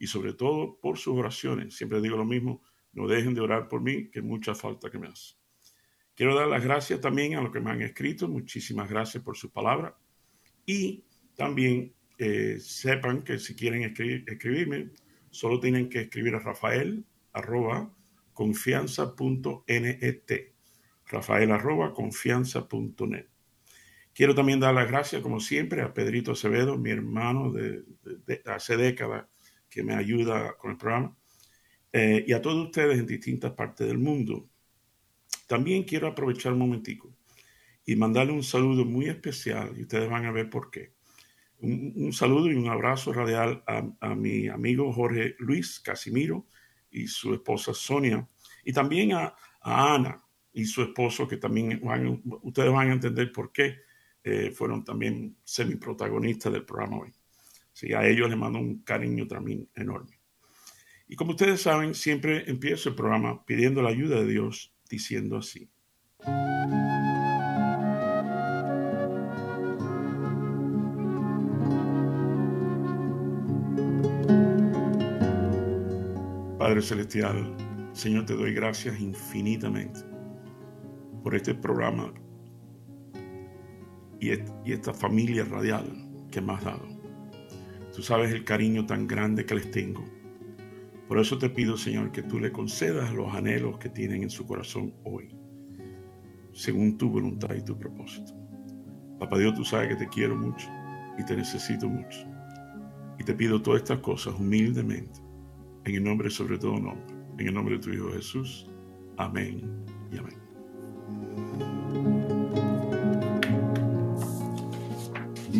y sobre todo por sus oraciones. Siempre digo lo mismo, no dejen de orar por mí, que mucha falta que me hace. Quiero dar las gracias también a los que me han escrito. Muchísimas gracias por su palabra. Y también eh, sepan que si quieren escribirme, solo tienen que escribir a Rafael arroba confianza.net. Rafael arroba confianza.net. Quiero también dar las gracias, como siempre, a Pedrito Acevedo, mi hermano de, hace décadas que me ayuda con el programa, eh, y a todos ustedes en distintas partes del mundo. También quiero aprovechar un momentico y mandarle un saludo muy especial, y ustedes van a ver por qué. Un, saludo y un abrazo radial a, mi amigo Jorge Luis Casimiro y su esposa Sonia, y también a, Ana y su esposo, que también ustedes van a entender por qué eh, fueron también semi-protagonistas del programa hoy. Sí, a ellos les mando un cariño también enorme. Y como ustedes saben, siempre empiezo el programa pidiendo la ayuda de Dios, diciendo así. Padre Celestial, Señor, te doy gracias infinitamente por este programa y, esta familia radial que me has dado. Tú sabes el cariño tan grande que les tengo. Por eso te pido, Señor, que tú le concedas los anhelos que tienen en su corazón hoy, según tu voluntad y tu propósito. Papá Dios, tú sabes que te quiero mucho y te necesito mucho. Y te pido todas estas cosas humildemente, en el nombre sobre todo nombre, en el nombre de tu Hijo Jesús. Amén y amén.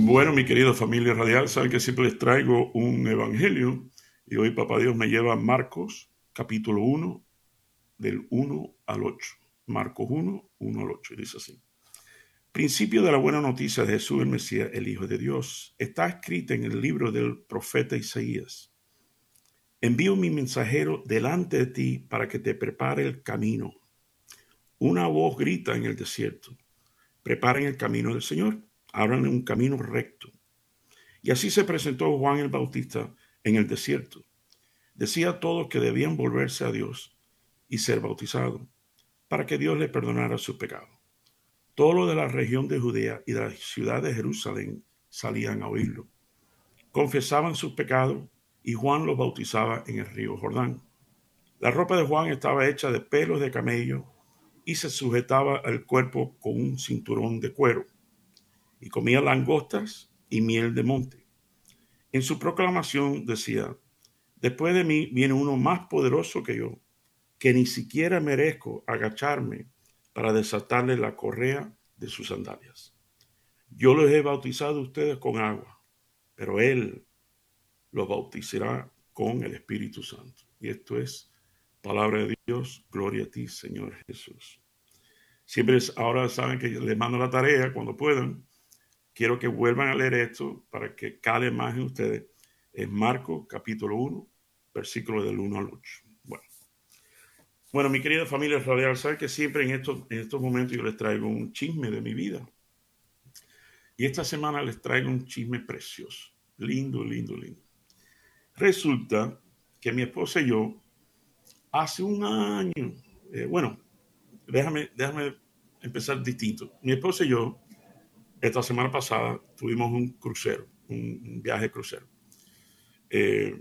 Bueno, mi querida familia radial, saben que siempre les traigo un evangelio y hoy Papá Dios me lleva Marcos capítulo 1 del 1 al 8. Marcos 1, 1 al 8 y dice así. Principio de la buena noticia de Jesús el Mesías, el Hijo de Dios, está escrita en el libro del profeta Isaías. Envío mi mensajero delante de ti para que te prepare el camino. Una voz grita en el desierto, preparen el camino del Señor abran un camino recto. Y así se presentó Juan el Bautista en el desierto. Decía a todos que debían volverse a Dios y ser bautizados para que Dios le perdonara su pecado. Todos los de la región de Judea y de la ciudad de Jerusalén salían a oírlo. Confesaban sus pecados y Juan los bautizaba en el río Jordán. La ropa de Juan estaba hecha de pelos de camello y se sujetaba al cuerpo con un cinturón de cuero y comía langostas y miel de monte. En su proclamación decía, después de mí viene uno más poderoso que yo, que ni siquiera merezco agacharme para desatarle la correa de sus sandalias. Yo los he bautizado a ustedes con agua, pero Él los bautizará con el Espíritu Santo. Y esto es palabra de Dios, gloria a ti, Señor Jesús. Siempre ahora saben que les mando la tarea cuando puedan quiero que vuelvan a leer esto para que cale más en ustedes. Es Marcos capítulo 1, versículo del 1 al 8. Bueno, bueno mi querida familia radial, saben que siempre en estos, en estos momentos yo les traigo un chisme de mi vida. Y esta semana les traigo un chisme precioso. Lindo, lindo, lindo. Resulta que mi esposa y yo, hace un año, eh, bueno, déjame, déjame empezar distinto. Mi esposa y yo esta semana pasada tuvimos un crucero, un, viaje crucero. Eh,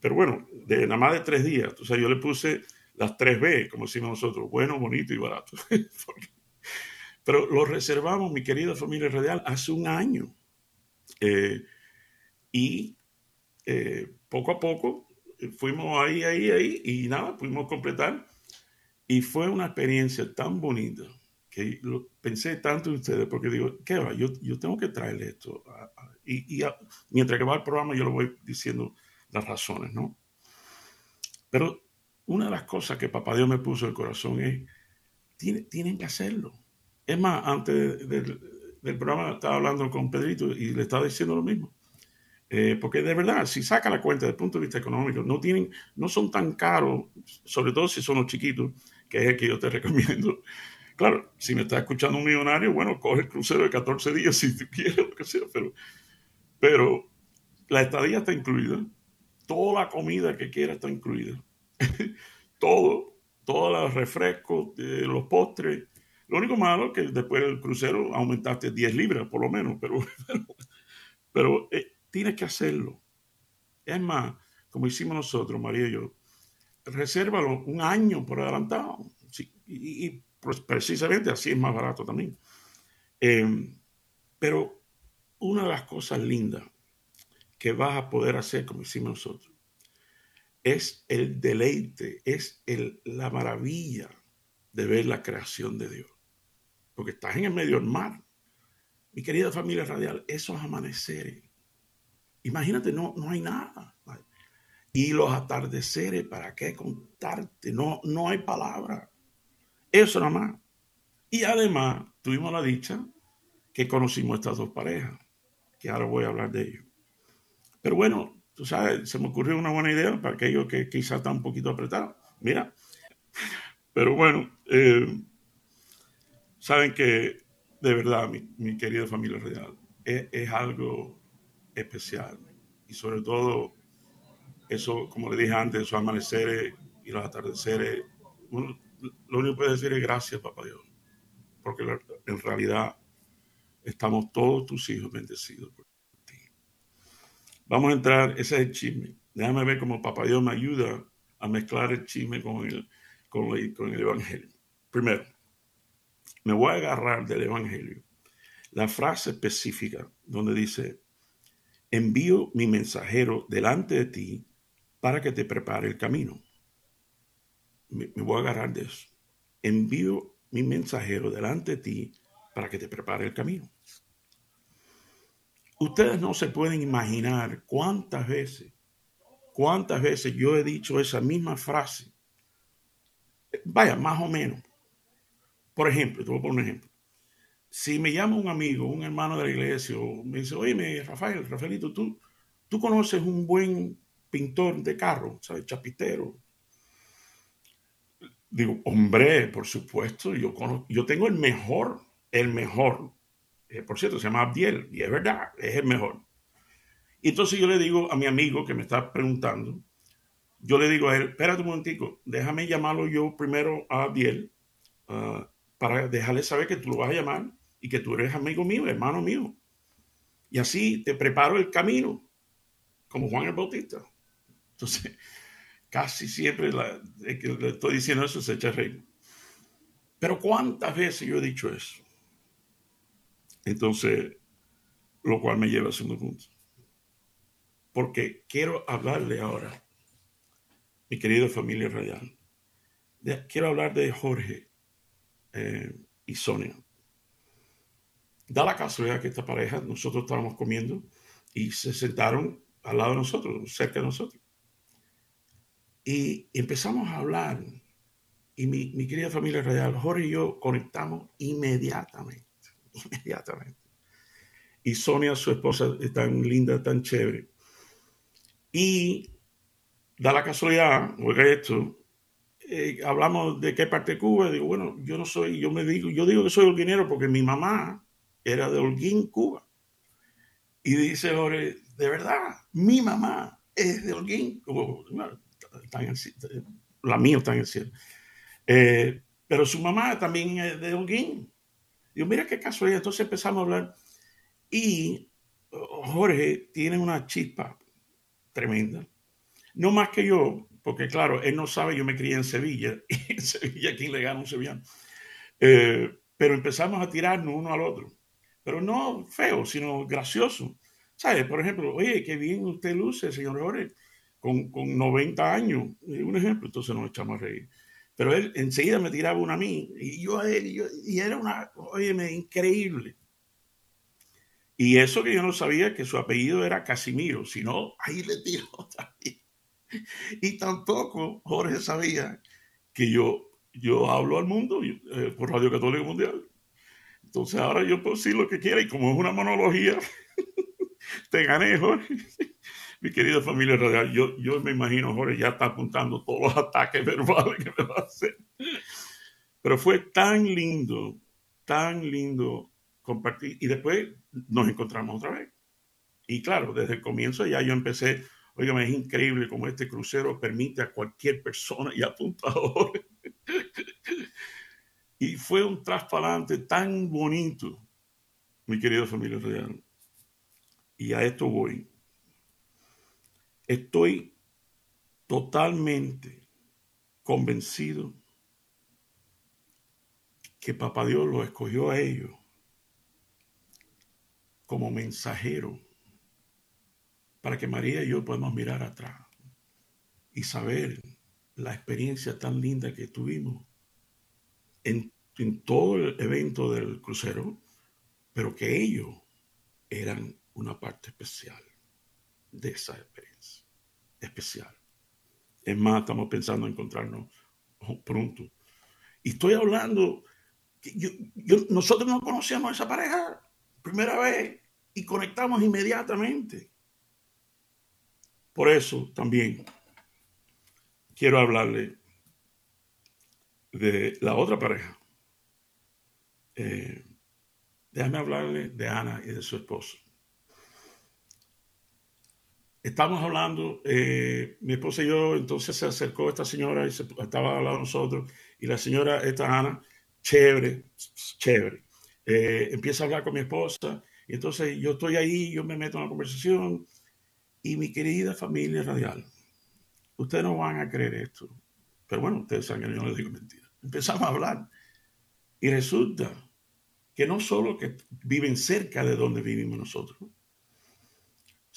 pero bueno, de nada más de tres días. Entonces yo le puse las tres B, como decimos nosotros, bueno, bonito y barato. pero lo reservamos, mi querida familia radial, hace un año. Eh, y eh, poco a poco fuimos ahí, ahí, ahí, y nada, pudimos completar. Y fue una experiencia tan bonita, que pensé tanto en ustedes porque digo, ¿qué va? Yo, yo tengo que traerle esto. y, y mientras que va el programa yo le voy diciendo las razones, ¿no? Pero una de las cosas que papá Dios me puso en el corazón es, tienen, que hacerlo. Es más, antes del, programa estaba hablando con Pedrito y le estaba diciendo lo mismo. Eh, porque de verdad, si saca la cuenta desde el punto de vista económico, no, tienen, no son tan caros, sobre todo si son los chiquitos, que es el que yo te recomiendo. Claro, si me está escuchando un millonario, bueno, coge el crucero de 14 días si tú quieres, lo que sea, pero, pero la estadía está incluida, toda la comida que quiera está incluida, todo, todos los refrescos, eh, los postres. Lo único malo es que después del crucero aumentaste 10 libras, por lo menos, pero, pero, eh, tienes que hacerlo. Es más, como hicimos nosotros, María y yo, resérvalo un año por adelantado. y, precisamente así es más barato también. Em, pero una de las cosas lindas que vas a poder hacer, como hicimos nosotros, es el deleite, es la maravilla de ver la creación de Dios. Porque estás en el medio del mar. Mi querida familia radial, esos amaneceres. Imagínate, no, no hay nada. Y los atardeceres, ¿para qué contarte? No, no hay palabra. Eso nada más. Y además tuvimos la dicha que conocimos estas dos parejas, que ahora voy a hablar de ellos. Pero bueno, tú sabes, se me ocurrió una buena idea para aquellos que quizás están un poquito apretados. Mira, pero bueno, eh, saben que de verdad, mi, querida familia real, es, algo especial. Y sobre todo, eso, como le dije antes, esos amaneceres y los atardeceres, lo único que puedo decir es gracias, papá Dios, porque en realidad estamos todos tus hijos bendecidos por ti. Vamos a entrar, ese es el chisme. Déjame ver cómo papá Dios me ayuda a mezclar el chisme con el, con el, con el Evangelio. Primero, me voy a agarrar del Evangelio la frase específica donde dice, envío mi mensajero delante de ti para que te prepare el camino me, voy a agarrar de eso. Envío mi mensajero delante de ti para que te prepare el camino. Ustedes no se pueden imaginar cuántas veces, cuántas veces yo he dicho esa misma frase. Vaya, más o menos. Por ejemplo, te voy a poner un ejemplo. Si me llama un amigo, un hermano de la iglesia, o me dice, oye, Rafael, Rafaelito, tú, tú conoces un buen pintor de carro, ¿sabes? Chapitero, Digo, hombre, por supuesto, yo, yo tengo el mejor, el mejor. Eh, por cierto, se llama Abdiel, y es verdad, es el mejor. Y entonces yo le digo a mi amigo que me está preguntando, yo le digo a él, espérate un momentico, déjame llamarlo yo primero a Abdiel ah, para dejarle saber que tú lo vas a llamar y que tú eres amigo mío, hermano mío. Y así te preparo el camino, como Juan el Bautista. Entonces, casi siempre que le estoy diciendo eso se echa reír. Pero ¿cuántas veces yo he dicho eso? Entonces, lo cual me lleva a segundo punto. Porque quiero hablarle ahora, mi querida familia radial, quiero hablar de Jorge eh, y Sonia. Da la casualidad que esta pareja, nosotros estábamos comiendo y se sentaron al lado de nosotros, cerca de nosotros. Y empezamos a hablar. Y mi, mi querida familia radial, Jorge y yo conectamos inmediatamente. Inmediatamente. Y Sonia, su esposa, es tan linda, tan chévere. Y da la casualidad, oiga esto, eh, hablamos de qué parte de Cuba. Digo, bueno, yo no soy, yo me digo, yo digo que soy holguinero porque mi mamá era de Holguín, Cuba. Y dice Jorge, de verdad, mi mamá es de Holguín. Como, la mía está en el cielo. Eh, pero su mamá también es de Holguín. Digo, mira qué es. Entonces empezamos a hablar. Y oh, Jorge tiene una chispa tremenda. No más que yo, porque claro, él no sabe, yo me crié en Sevilla. Y en Sevilla, ¿quién le gana un sevillano? Eh, pero empezamos a tirarnos uno al otro. Pero no feo, sino gracioso. ¿Sabes? Por ejemplo, oye, qué bien usted luce, señor Jorge con, con 90 años, un ejemplo, entonces nos echamos a reír. Pero él enseguida me tiraba una a mí, y yo a él, y, era una, óyeme, increíble. Y eso que yo no sabía que su apellido era Casimiro, sino ahí le tiró también. Y tampoco Jorge sabía que yo, yo hablo al mundo eh, por Radio Católica Mundial. Entonces ahora yo puedo decir lo que quiera y como es una monología, te gané. Mi querida familia radial, yo, yo me imagino, Jorge ya está apuntando todos los ataques verbales que me va a hacer. Pero fue tan lindo, tan lindo compartir. Y después nos encontramos otra vez. Y claro, desde el comienzo ya yo empecé, oigan, es increíble cómo este crucero permite a cualquier persona y apuntador. y fue un traspalante tan bonito, mi querida familia real. Y a esto voy. Estoy totalmente convencido que Papá Dios lo escogió a ellos como mensajero para que María y yo podamos mirar atrás y saber la experiencia tan linda que tuvimos en, en todo el evento del crucero, pero que ellos eran una parte especial de esa experiencia, especial. Es más, estamos pensando en encontrarnos pronto. Y estoy hablando, nosotros no conocíamos a esa pareja primera vez y conectamos inmediatamente. Por eso también quiero hablarle de la otra pareja. Eh, déjame hablarle de Ana y de su esposo. Estamos hablando, eh, mi esposa y yo, entonces se acercó esta señora y estaba hablando nosotros, y la señora, esta Ana, chévere, chévere, eh, empieza a hablar con mi esposa, y entonces yo estoy ahí, yo me meto en la conversación, y mi querida familia radial, ustedes no van a creer esto, pero bueno, ustedes saben que yo no les digo mentira. Empezamos a hablar, y resulta que no solo que viven cerca de donde vivimos nosotros,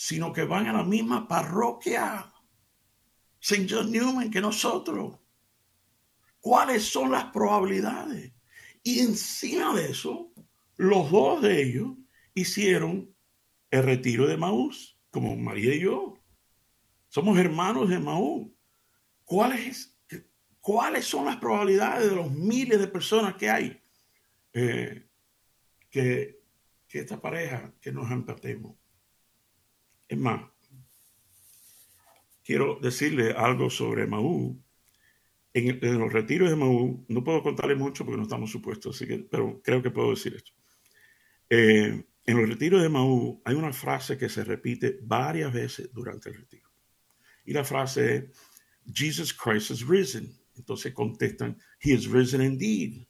sino que van a la misma parroquia, St. John Newman, que nosotros. ¿Cuáles son las probabilidades? Y encima de eso, los dos de ellos hicieron el retiro de Maús, como María y yo. Somos hermanos de Maús. ¿Cuáles, ¿Cuáles son las probabilidades de los miles de personas que hay eh, que, que esta pareja, que nos empatemos? Es más, quiero decirle algo sobre Maú. En, los retiros de Maú, no puedo contarle mucho porque no estamos supuestos, así que, pero creo que puedo decir esto. Eh, en los retiros de Maú hay una frase que se repite varias veces durante el retiro. Y la frase es, Jesus Christ is risen. Entonces contestan, He is risen indeed.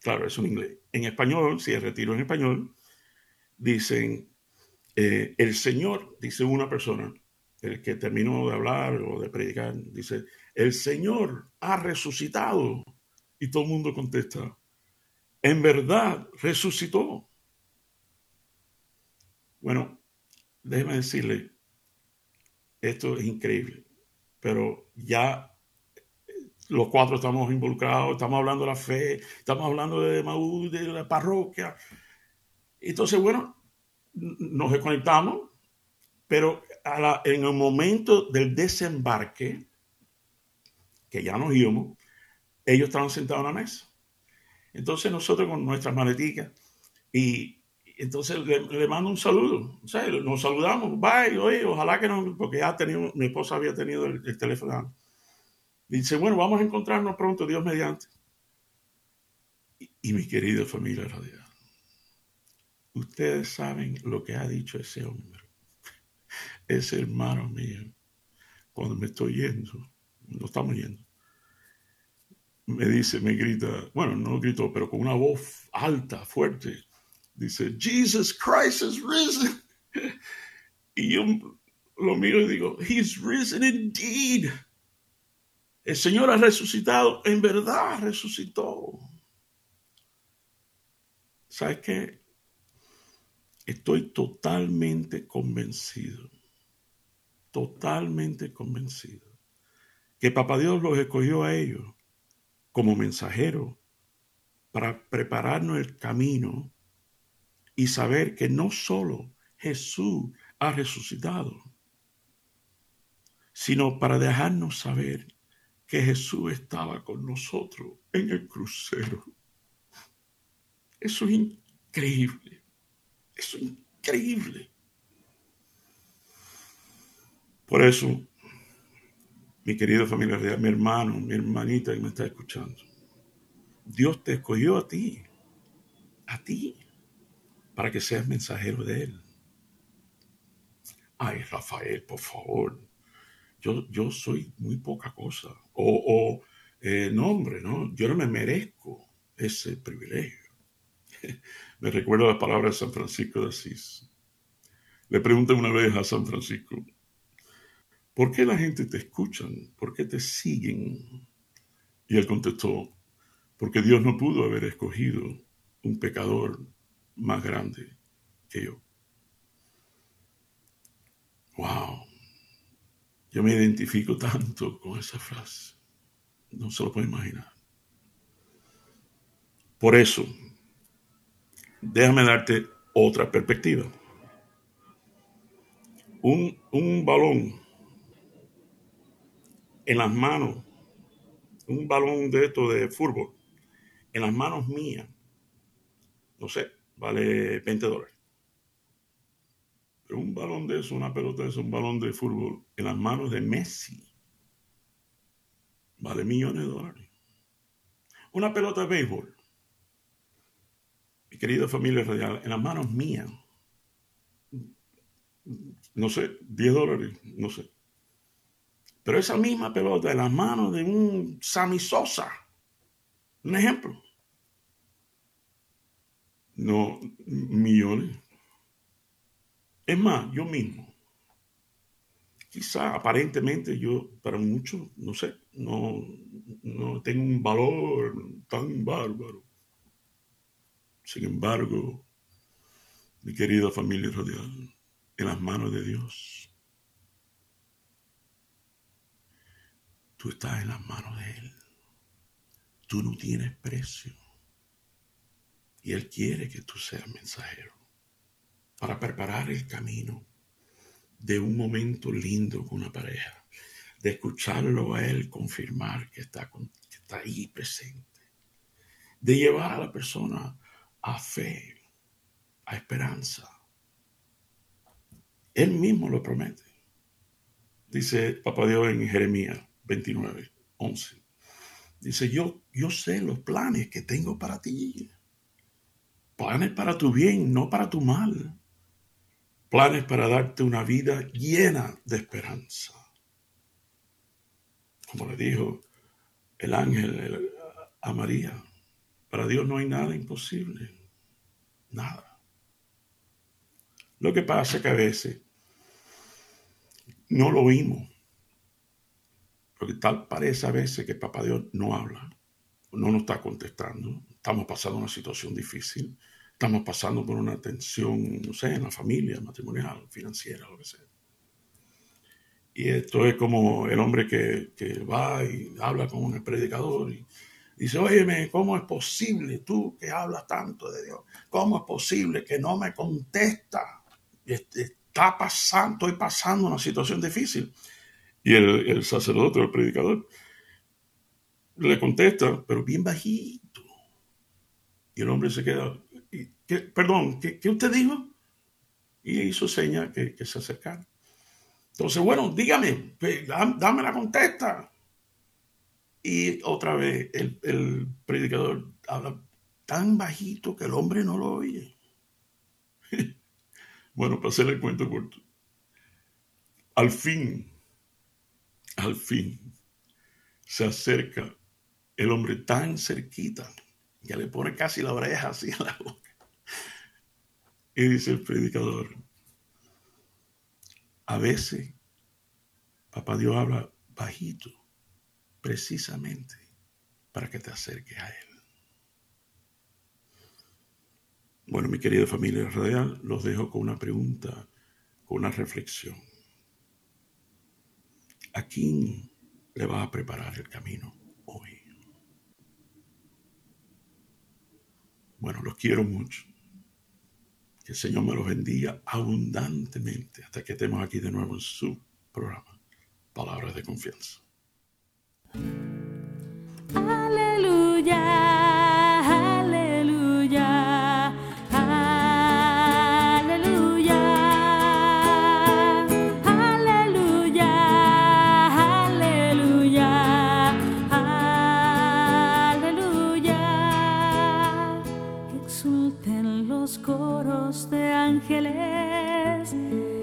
Claro, es un inglés. En español, si el retiro en español, dicen, eh, el Señor, dice una persona, el que terminó de hablar o de predicar, dice, el Señor ha resucitado. Y todo el mundo contesta, en verdad resucitó. Bueno, déjeme decirle, esto es increíble, pero ya los cuatro estamos involucrados, estamos hablando de la fe, estamos hablando de Maú, de la parroquia. Entonces, bueno, nos desconectamos, pero en el momento del desembarque, que ya nos íbamos, ellos estaban sentados en la mesa. Entonces nosotros con nuestras maleticas y entonces le, mando un saludo, nos saludamos, bye, oye, ojalá que no, porque ya tenido, mi esposa había tenido el, teléfono. Dice, bueno, vamos a encontrarnos pronto, Dios mediante. Y, mi querida familia radial, Ustedes saben lo que ha dicho ese hombre, ese hermano mío, cuando me estoy yendo, no estamos yendo. Me dice, me grita, bueno, no gritó, pero con una voz alta, fuerte. Dice, Jesus Christ is risen. Y yo lo miro y digo, He's risen indeed. El Señor ha resucitado, en verdad resucitó. ¿Sabes qué? Estoy totalmente convencido, totalmente convencido, que Papá Dios los escogió a ellos como mensajeros para prepararnos el camino y saber que no solo Jesús ha resucitado, sino para dejarnos saber que Jesús estaba con nosotros en el crucero. Eso es increíble. Es increíble. Por eso, mi querida familia mi hermano, mi hermanita que me está escuchando, Dios te escogió a ti, a ti, para que seas mensajero de Él. Ay, Rafael, por favor, yo, yo soy muy poca cosa. O, o eh, no, hombre, no, yo no me merezco ese privilegio. Me recuerdo las palabras de San Francisco de Asís. Le pregunté una vez a San Francisco, ¿por qué la gente te escucha? ¿Por qué te siguen? Y él contestó, porque Dios no pudo haber escogido un pecador más grande que yo. Wow. Yo me identifico tanto con esa frase. No se lo puede imaginar. Por eso, déjame darte otra perspectiva. Un, un balón en las manos, un balón de esto de fútbol, en las manos mías, no sé, vale 20 dólares. Pero un balón de eso, una pelota de eso, un balón de fútbol en las manos de Messi, vale millones de dólares. Una pelota de béisbol, mi querida familia radial, en las manos mías, no sé, 10 dólares, no sé. Pero esa misma pelota en las manos de un Sammy Sosa, un ejemplo, no millones. Es más, yo mismo. Quizá aparentemente yo, para muchos, no sé, no, no tengo un valor tan bárbaro. Sin embargo, mi querida familia radial, en las manos de Dios, tú estás en las manos de Él. Tú no tienes precio. Y Él quiere que tú seas mensajero para preparar el camino de un momento lindo con una pareja, de escucharlo a Él confirmar que está, que está ahí presente, de llevar a la persona a fe, a esperanza. Él mismo lo promete. Dice Papá Dios en Jeremías 29, 11. Dice, yo, yo sé los planes que tengo para ti planes para tu bien, no para tu mal. Planes para darte una vida llena de esperanza. Como le dijo el ángel a María, para Dios no hay nada imposible. Nada. Lo que pasa es que a veces no lo oímos. Porque tal parece a veces que Papá Dios no habla, no nos está contestando. Estamos pasando una situación difícil estamos pasando por una tensión, no sé, en la familia, matrimonial, financiera, lo que sea. Y esto es como el hombre que, que va y habla con un predicador y dice, óyeme, ¿cómo es posible tú que hablas tanto de Dios? ¿Cómo es posible que no me contesta? Está pasando, estoy pasando una situación difícil. Y el, sacerdote el predicador le contesta, pero bien bajito. Y el hombre se queda, perdón, ¿qué, usted dijo? Y hizo seña que, se acercara. Entonces, bueno, dígame, dame la contesta. Y otra vez el, el, predicador habla tan bajito que el hombre no lo oye. bueno, para el cuento corto. Al fin, al fin, se acerca el hombre tan cerquita que le pone casi la oreja así en la boca. Y dice el predicador, a veces Papá Dios habla bajito, precisamente para que te acerques a Él. Bueno, mi querida familia radial, los dejo con una pregunta, con una reflexión. ¿A quién le vas a preparar el camino hoy? Bueno, los quiero mucho. Que el Señor me los bendiga abundantemente hasta que estemos aquí de nuevo en su programa, palabras de confianza.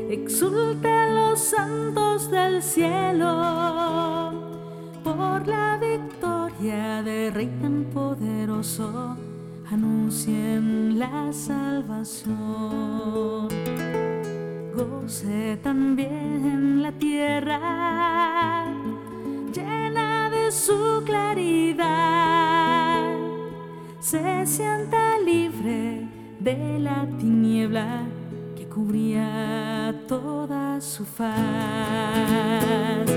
Exulten los santos del cielo por la victoria de Rey tan poderoso, anuncien la salvación. Goce también la tierra llena de su claridad, se sienta libre de la tiniebla cubría toda su faz.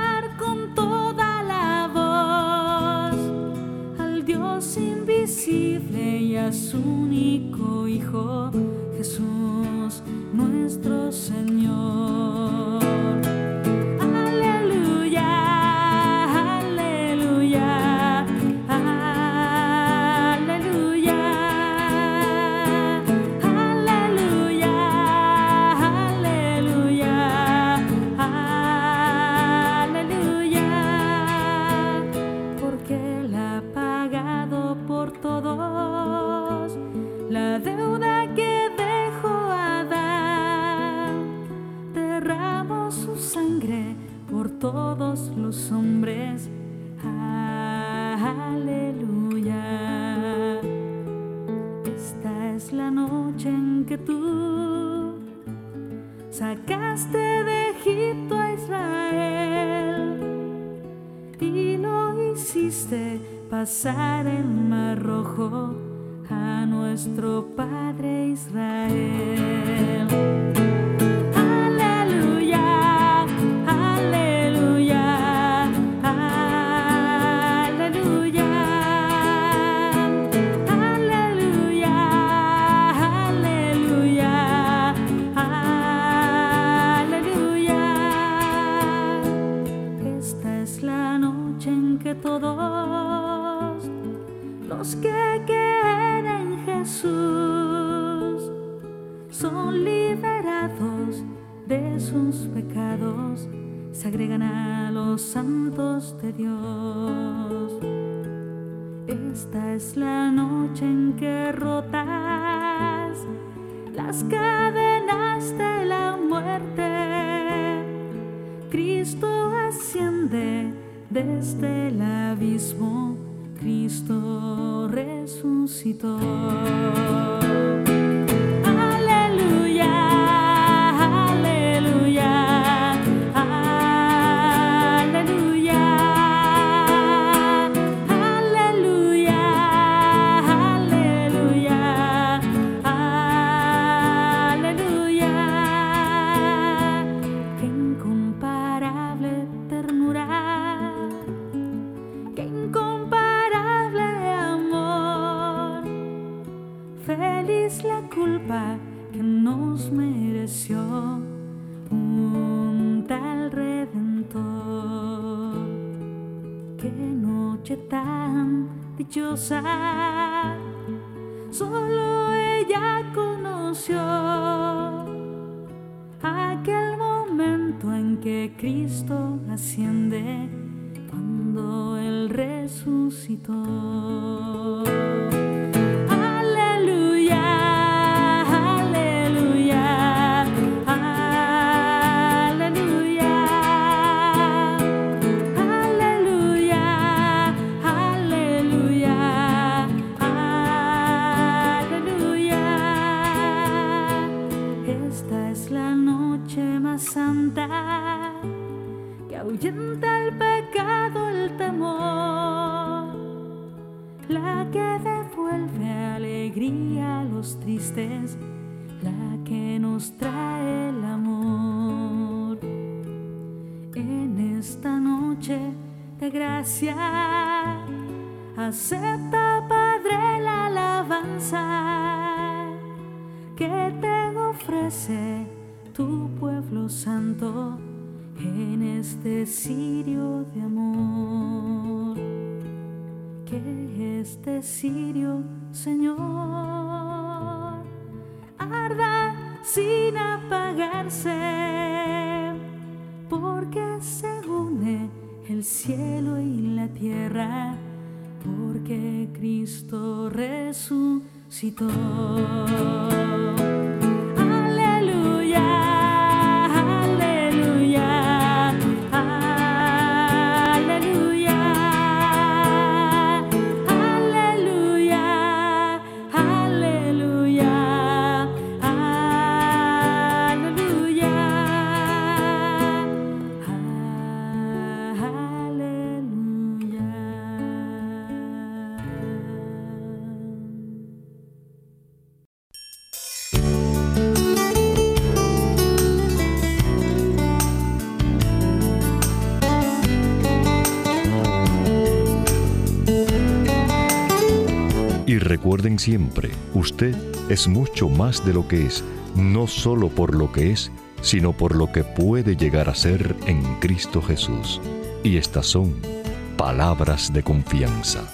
su único Hijo, Solo ella conoció aquel momento en que Cristo asciende cuando Él resucitó. Gracia, acepta, Padre, la alabanza que te ofrece tu pueblo santo en este cirio de amor. Que este cirio, Señor, arda sin apagarse, porque se une el cielo y la tierra, porque Cristo resucitó. Recuerden siempre, usted es mucho más de lo que es, no solo por lo que es, sino por lo que puede llegar a ser en Cristo Jesús. Y estas son palabras de confianza.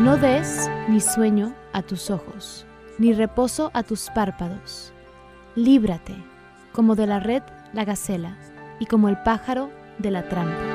No des ni sueño a tus ojos, ni reposo a tus párpados. Líbrate, como de la red la gacela, y como el pájaro de la trampa.